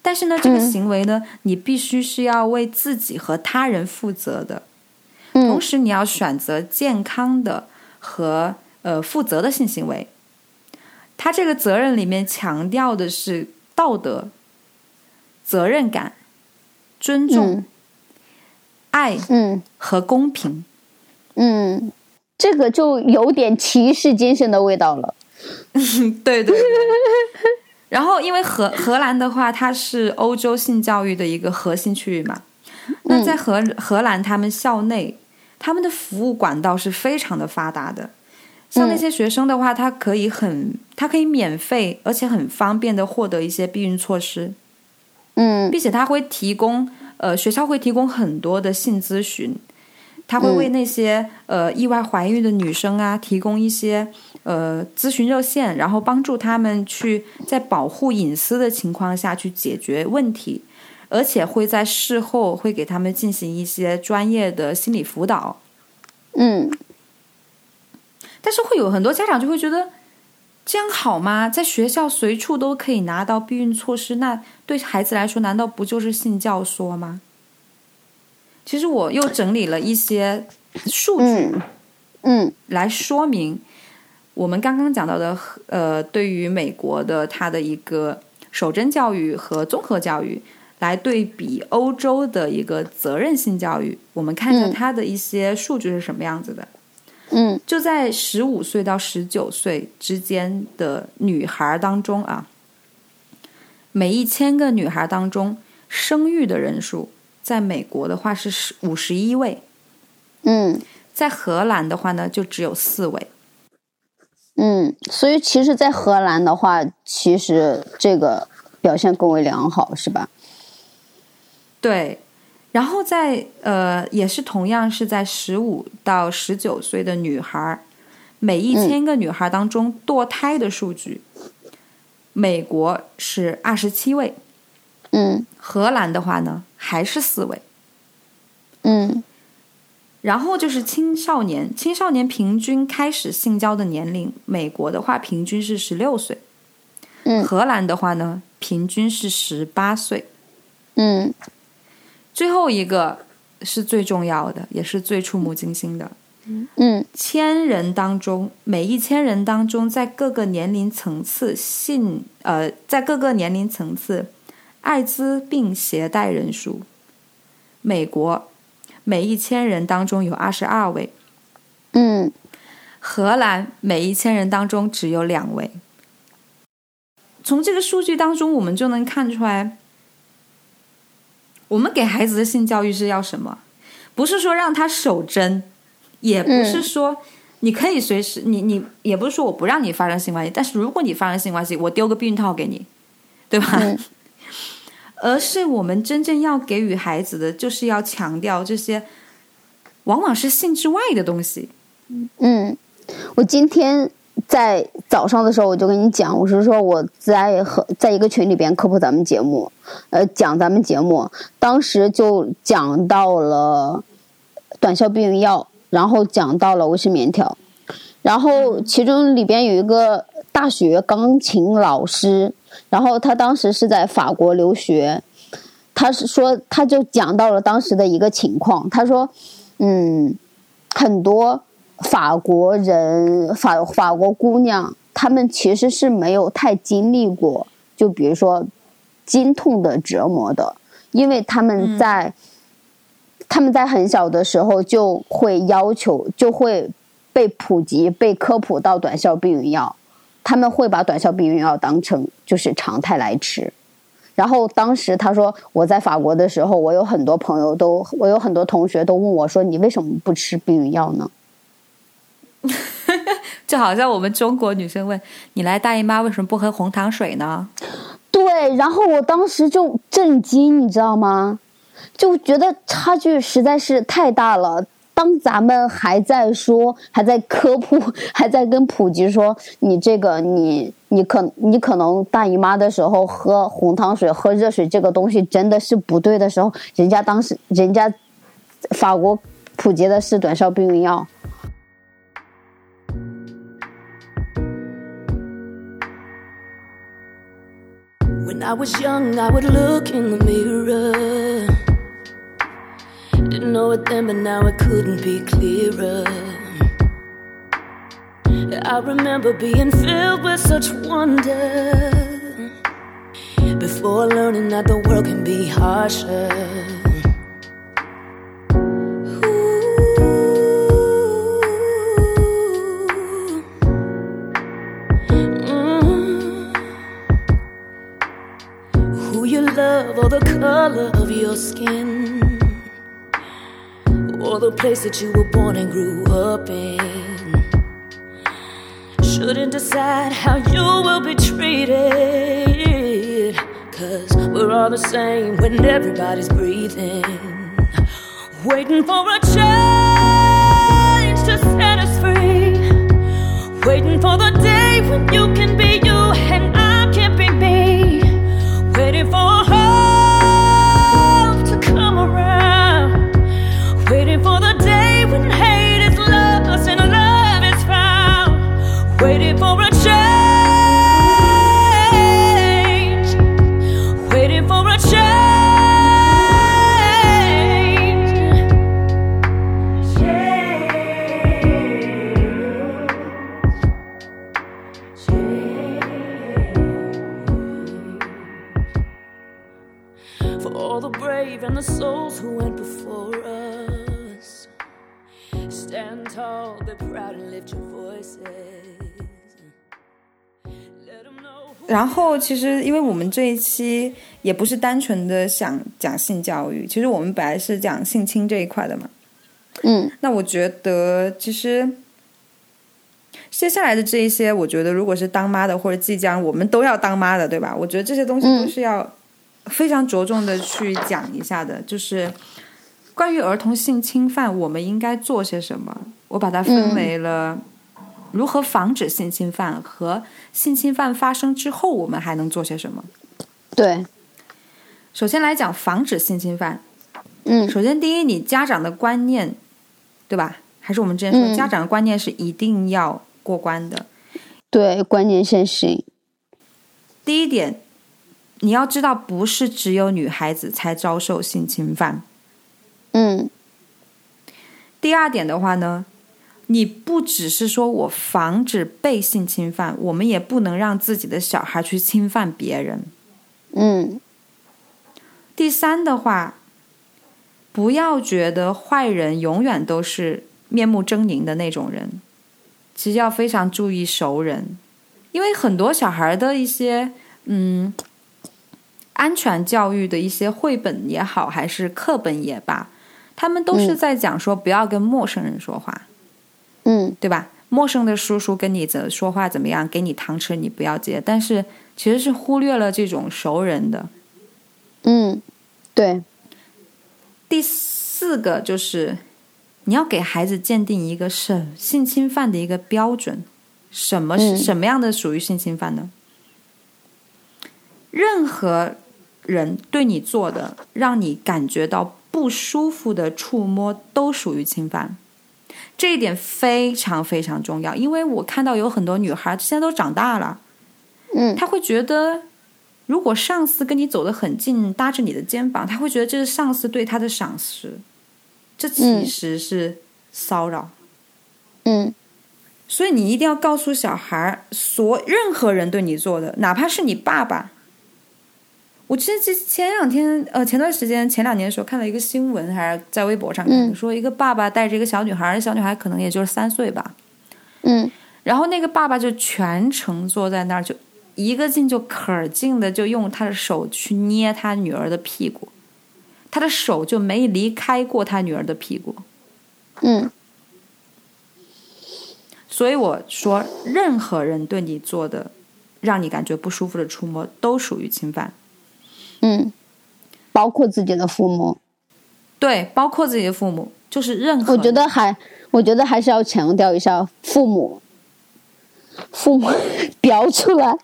但是呢，这个行为呢，你必须是要为自己和他人负责的，同
嗯
时你要选择健康的和呃负责的性行为。他这个责任里面强调的是道德、责任感、尊重、爱，
嗯。
和公平。
嗯，这个就有点骑士精神的味道了。
对 对对。然后，因为荷荷兰的话，它是欧洲性教育的一个核心区域嘛。那在荷荷兰，他们校内他们的服务管道是非常的发达的。像那些学生的话，他可以很，他可以免费而且很方便的获得一些避孕措施。
嗯，
并且他会提供，呃，学校会提供很多的性咨询，他会为那些呃意外怀孕的女生啊提供一些呃咨询热线，然后帮助他们去在保护隐私的情况下去解决问题，而且会在事后会给他们进行一些专业的心理辅导。
嗯，
但是会有很多家长就会觉得。这样好吗？在学校随处都可以拿到避孕措施，那对孩子来说，难道不就是性教唆吗？其实我又整理了一些数据，
嗯，
来说明我们刚刚讲到的，呃，对于美国的它的一个守贞教育和综合教育，来对比欧洲的一个责任性教育，我们看看它的一些数据是什么样子的。
嗯，
就在十五岁到十九岁之间的女孩当中啊，每一千个女孩当中，生育的人数在美国的话是十五十一位，
嗯，
在荷兰的话呢就只有四位，
嗯，所以其实，在荷兰的话，其实这个表现更为良好，是吧？
对。然后在呃，也是同样是在十五到十九岁的女孩，每一千个女孩当中堕胎的数据，美国是二十七位，
嗯，
荷兰的话呢还是四位，
嗯，
然后就是青少年，青少年平均开始性交的年龄，美国的话平均是十六岁，
嗯，
荷兰的话呢平均是十八岁，
嗯。
最后一个是最重要的，也是最触目惊心的。
嗯，
千人当中，每一千人当中，在各个年龄层次性呃，在各个年龄层次，艾滋病携带人数，美国每一千人当中有二十二位。
嗯，
荷兰每一千人当中只有两位。从这个数据当中，我们就能看出来。我们给孩子的性教育是要什么？不是说让他守贞，也不是说你可以随时你你也不是说我不让你发生性关系，但是如果你发生性关系，我丢个避孕套给你，对吧？而是我们真正要给予孩子的，就是要强调这些，往往是性之外的东西。
嗯，我今天。在早上的时候，我就跟你讲，我是说我在和在一个群里边科普咱们节目，呃，讲咱们节目，当时就讲到了短效避孕药，然后讲到了卫生棉条，然后其中里边有一个大学钢琴老师，然后他当时是在法国留学，他是说他就讲到了当时的一个情况，他说，嗯，很多。法国人，法法国姑娘，她们其实是没有太经历过，就比如说经痛的折磨的，因为他们在他们在很小的时候就会要求，就会被普及、被科普到短效避孕药，他们会把短效避孕药当成就是常态来吃。然后当时他说我在法国的时候，我有很多朋友都，我有很多同学都问我说，你为什么不吃避孕药呢？
就好像我们中国女生问你来大姨妈为什么不喝红糖水呢？
对，然后我当时就震惊，你知道吗？就觉得差距实在是太大了。当咱们还在说，还在科普，还在跟普及说，你这个你你可你可能大姨妈的时候喝红糖水、喝热水这个东西真的是不对的时候，人家当时人家法国普及的是短效避孕药。When I was young, I would look in the mirror. Didn't know it then, but now it couldn't be clearer.
I remember being filled with such wonder before learning that the world can be harsher. Mm. Who you love or the color of your skin or the place that you were born and grew up in shouldn't decide how you will be treated. Cause we're all the same when everybody's breathing. Waiting for a change to set us free. Waiting for the day when you can be
后，其实因为我们这一期也不是单纯的想讲性教育，其实我们本来是讲性侵这一块的嘛。
嗯
那我觉得，其实接下来的这一些，我觉得如果是当妈的或者即将我们都要当妈的，对吧？我觉得这些东西都是要非常着重的去讲一下的，就是关于儿童性侵犯，我们应该做些什么。我把它分为了如何防止性侵犯和性侵犯发生之后我们还能做些什么。
对，
首先来讲防止性侵犯，
嗯
首先，第一，你家长的观念，对吧？还是我们之前说，
嗯
家长的观念是一定要过关的。
对，观念先行。
第一点，你要知道，不是只有女孩子才遭受性侵犯。
嗯
第二点的话呢，你不只是说我防止被性侵犯，我们也不能让自己的小孩去侵犯别人。
嗯。
第三的话，不要觉得坏人永远都是面目狰狞的那种人，其实要非常注意熟人，因为很多小孩的一些嗯安全教育的一些绘本也好，还是课本也罢，他们都是
嗯。
在讲说不要跟陌生人说话，
嗯
对吧？陌生的叔叔跟你怎说话怎么样，给你糖吃你不要接，但是其实是忽略了这种熟人的。
嗯，对，
第四个就是你要给孩子鉴定一个是性侵犯的一个标准，什么是、
嗯
什么样的属于性侵犯呢？任何人对你做的让你感觉到不舒服的触摸都属于侵犯，这一点非常非常重要。因为我看到有很多女孩现在都长大了，
嗯
她会觉得，如果上司跟你走得很近，搭着你的肩膀，她会觉得这是上司对她的赏识，这其实是骚扰。
嗯
所以你一定要告诉小孩儿，所任何人对你做的，哪怕是你爸爸。我记得这前两天，呃，前段时间前两年的时候看了一个新闻，还是在微博上看，
嗯。
说一个爸爸带着一个小女孩，小女孩可能也就是三岁吧，
嗯。
然后那个爸爸就全程坐在那儿，就一个劲就可劲的就用他的手去捏他女儿的屁股，他的手就没离开过他女儿的屁股。
嗯。
所以我说，任何人对你做的让你感觉不舒服的触摸，都属于侵犯。
嗯，包括自己的父母，
对，包括自己的父母，就是任何。
我觉得还，我觉得还是要强调一下父母，父母 标出来，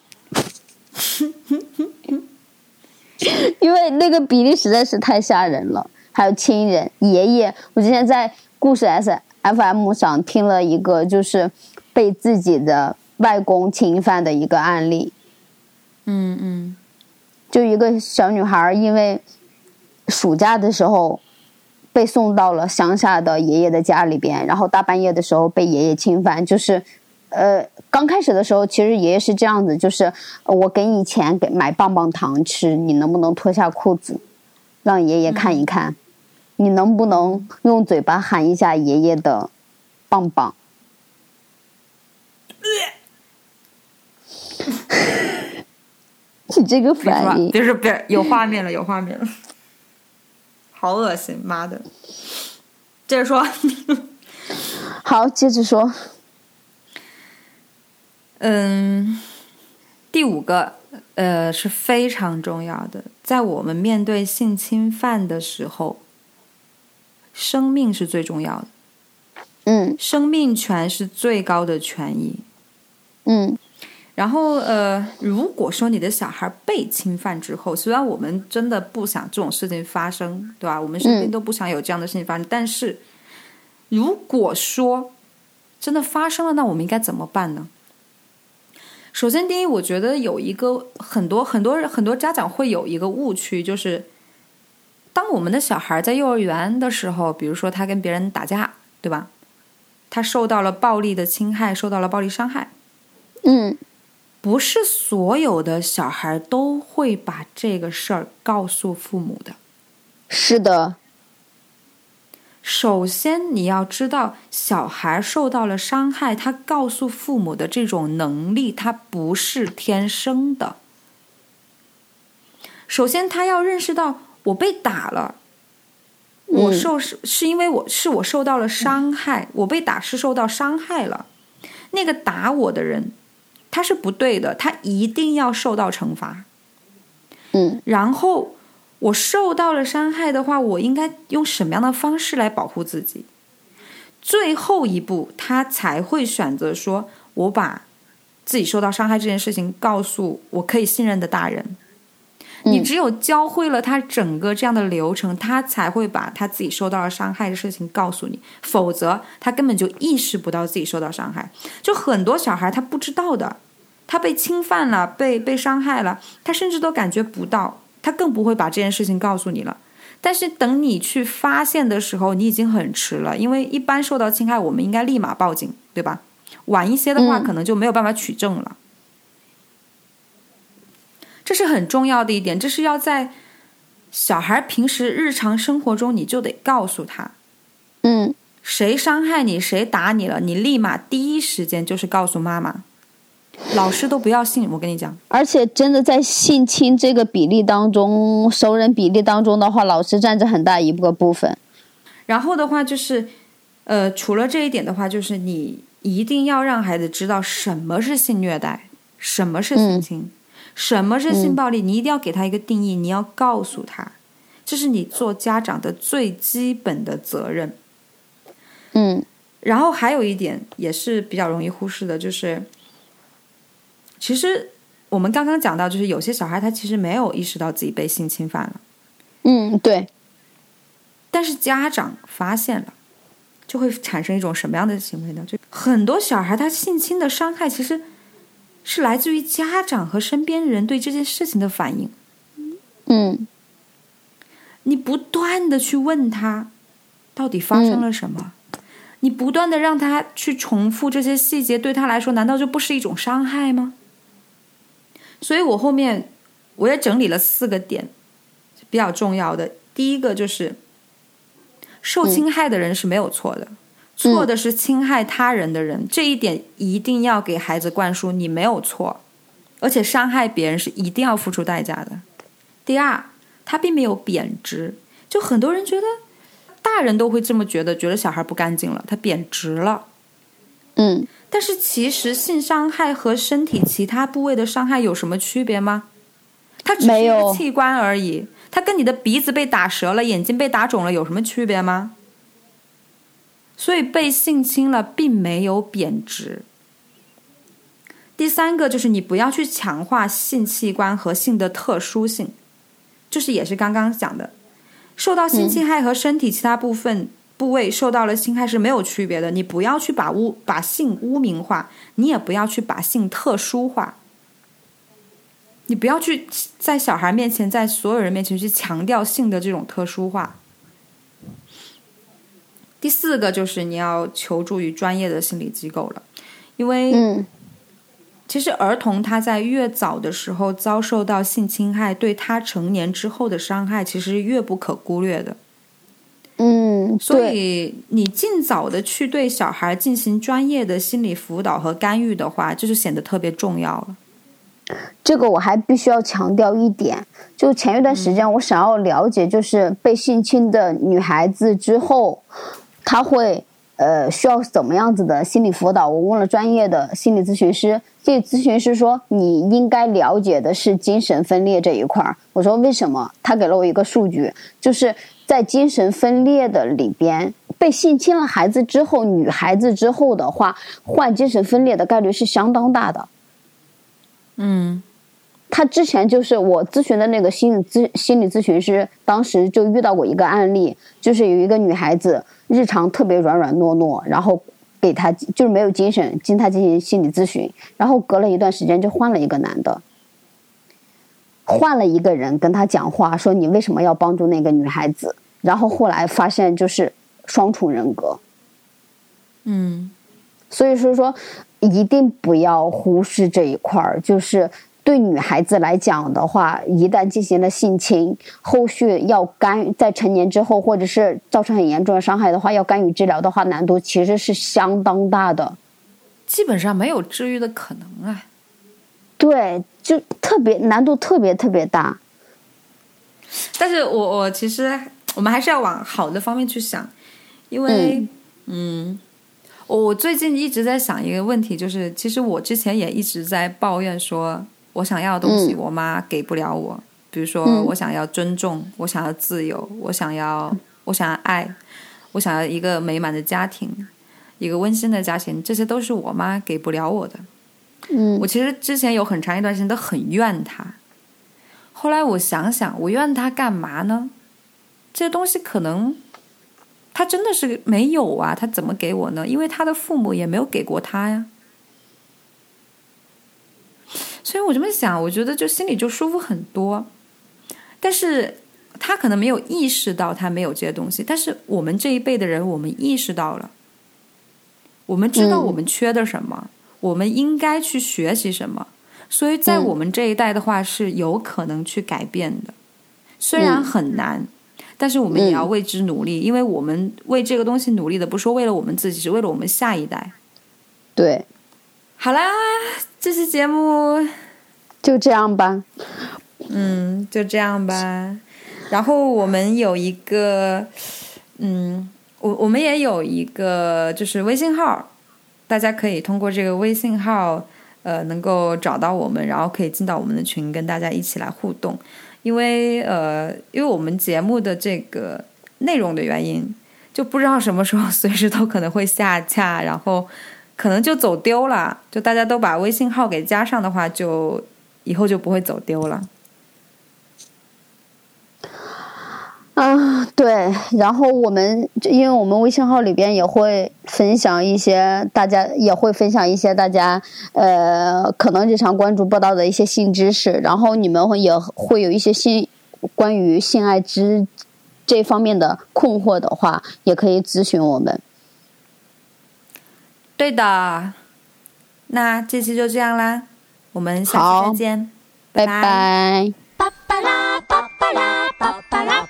因为那个比例实在是太吓人了。还有亲人、爷爷，我之前在故事 S F M 上听了一个，就是被自己的外公侵犯的一个案例。
嗯嗯
就一个小女孩，因为暑假的时候被送到了乡下的爷爷的家里边，然后大半夜的时候被爷爷侵犯，就是呃，刚开始的时候，其实爷爷是这样子，就是我给你钱给买棒棒糖吃，你能不能脱下裤子，让爷爷看一看？你能不能用嘴巴喊一下爷爷的棒棒？你这个反应，
别说，别有画面了，有画面了，好恶心，妈的！接着说，
好，接着说。
嗯，第五个，呃，是非常重要的，在我们面对性侵犯的时候，生命是最重要的，
嗯。
生命权是最高的权益。
嗯
然后，呃，如果说你的小孩被侵犯之后，虽然我们真的不想这种事情发生，对吧？我们身边都不想有这样的事情发生。但是，如果说真的发生了，那我们应该怎么办呢？首先，第一，我觉得有一个很多很多很多家长会有一个误区，就是当我们的小孩在幼儿园的时候，比如说他跟别人打架，对吧？他受到了暴力的侵害，受到了暴力伤害。
嗯
不是所有的小孩都会把这个事儿告诉父母的。
是的，
首先，你要知道，小孩受到了伤害，他告诉父母的这种能力，他不是天生的。首先，他要认识到，我被打了，我
嗯
受是是因为我是我受到了伤害，我被打是受到伤害了。那个打我的人，他是不对的，他一定要受到惩罚。
嗯
然后我受到了伤害的话，我应该用什么样的方式来保护自己？最后一步，他才会选择说：“我把自己受到伤害这件事情告诉我可以信任的大人。”你只有教会了他整个这样的流程，他才会把他自己受到了伤害的事情告诉你，否则他根本就意识不到自己受到伤害。就很多小孩他不知道的，他被侵犯了，被被伤害了，他甚至都感觉不到，他更不会把这件事情告诉你了。但是等你去发现的时候，你已经很迟了，因为一般受到侵害，我们应该立马报警，对吧？晚一些的话，
嗯
可能就没有办法取证了。这是很重要的一点，这是要在小孩平时日常生活中你就得告诉他，
嗯
谁伤害你，谁打你了，你立马第一时间就是告诉妈妈。老师都不要信，我跟你讲，
而且真的在性侵这个比例当中，熟人比例当中的话，老师占着很大一个部分。
然后的话就是，呃，除了这一点的话，就是你一定要让孩子知道什么是性虐待，什么是性侵，什么是性暴力，你一定要给他一个定义，你要告诉他，这是你做家长的最基本的责任。
嗯
然后还有一点也是比较容易忽视的，就是其实我们刚刚讲到，就是有些小孩他其实没有意识到自己被性侵犯了，
嗯，对，
但是家长发现了，就会产生一种什么样的行为呢？就很多小孩他性侵的伤害其实是来自于家长和身边人对这件事情的反应。
嗯
你不断的去问他，到底发生了什么？你不断的让他去重复这些细节，对他来说，难道就不是一种伤害吗？所以我后面我也整理了四个点，比较重要的。第一个就是，受侵害的人是没有错的，错的是侵害他人的人。这一点一定要给孩子灌输，你没有错，而且伤害别人是一定要付出代价的。第二，他并没有贬值，就很多人觉得大人都会这么觉得，觉得小孩不干净了，他贬值了。
嗯
但是其实性伤害和身体其他部位的伤害有什么区别吗？它只是器官而已，它跟你的鼻子被打折了、眼睛被打肿了有什么区别吗？所以被性侵了并没有贬值。第三个就是你不要去强化性器官和性的特殊性，就是也是刚刚讲的，受到性侵害和身体其他部分部位受到了侵害是没有区别的。你不要去把污把性污名化，你也不要去把性特殊化。你不要去在小孩面前，在所有人面前去强调性的这种特殊化。第四个就是你要求助于专业的心理机构了，因因为
嗯
其实儿童他在越早的时候遭受到性侵害，对他成年之后的伤害其实越不可忽略的。
嗯，
所，以你尽早的去对小孩进行专业的心理辅导和干预的话，这就是显得特别重要了。
这个我还必须要强调一点，就前一段时间我想要了解，就是被性侵的女孩子之后，她会呃需要怎么样子的心理辅导？我问了专业的心理咨询师，心理咨询师说你应该了解的是精神分裂这一块儿。我说为什么？他给了我一个数据，就是在精神分裂的里边。被性侵了孩子之后，女孩子之后的话，患精神分裂的概率是相当大的。
嗯
他之前就是我咨询的那个心理咨心理咨询师，当时就遇到过一个案例，就是有一个女孩子日常特别软软糯糯，然后给他就是没有精神，经他进行心理咨询，然后隔了一段时间就换了一个男的，换了一个人跟他讲话，说你为什么要帮助那个女孩子？然后后来发现就是双重人格，
嗯
所以说说一定不要忽视这一块儿，就是对女孩子来讲的话，一旦进行了性侵，后续要干在成年之后，或者是造成很严重的伤害的话，要干预治疗的话，难度其实是相当大的。
基本上没有治愈的可能啊。
对，就特别难度特别特别大。
但是我我其实我们还是要往好的方面去想，因为嗯我我最近一直在想一个问题，就是其实我之前也一直在抱怨说，我想要的东西
嗯
我妈给不了我，比如说
嗯
我想要尊重，我想要自由，我想要我想要爱，我想要一个美满的家庭，一个温馨的家庭，这些都是我妈给不了我的。
嗯
我其实之前有很长一段时间都很怨他，后来我想想，我怨他干嘛呢？这些东西可能他真的是没有啊，他怎么给我呢？因为他的父母也没有给过他呀。所以我这么想，我觉得就心里就舒服很多。但是他可能没有意识到他没有这些东西，但是我们这一辈的人，我们意识到了，我们知道
嗯。
我们缺的什么，我们应该去学习什么。所以在
嗯。
我们这一代的话，是有可能去改变的，虽然
嗯。
很难，但是我们也要为之努力，因为我们为这个东西努力的，不是为了我们自己，是为了我们下一代。
对，
好啦，这期节目
就这样吧。
嗯，就这样吧。然后我们有一个，嗯，我我们也有一个就是微信号，大家可以通过这个微信号，呃，能够找到我们，然后可以进到我们的群，跟大家一起来互动。因为呃，因为我们节目的这个内容的原因，就不知道什么时候随时都可能会下架，然后可能就走丢了。就大家都把微信号给加上的话，就以后就不会走丢了。
啊，对，然后我们因为我们微信号里边也会分享一些，大家也会分享一些大家呃可能日常关注不到的一些性知识，然后你们会也会有一些性关于性爱知这方面的困惑的话，也可以咨询我们。
对的。那这期就这样啦。我们下期再见。
拜
拜。
拜
拜。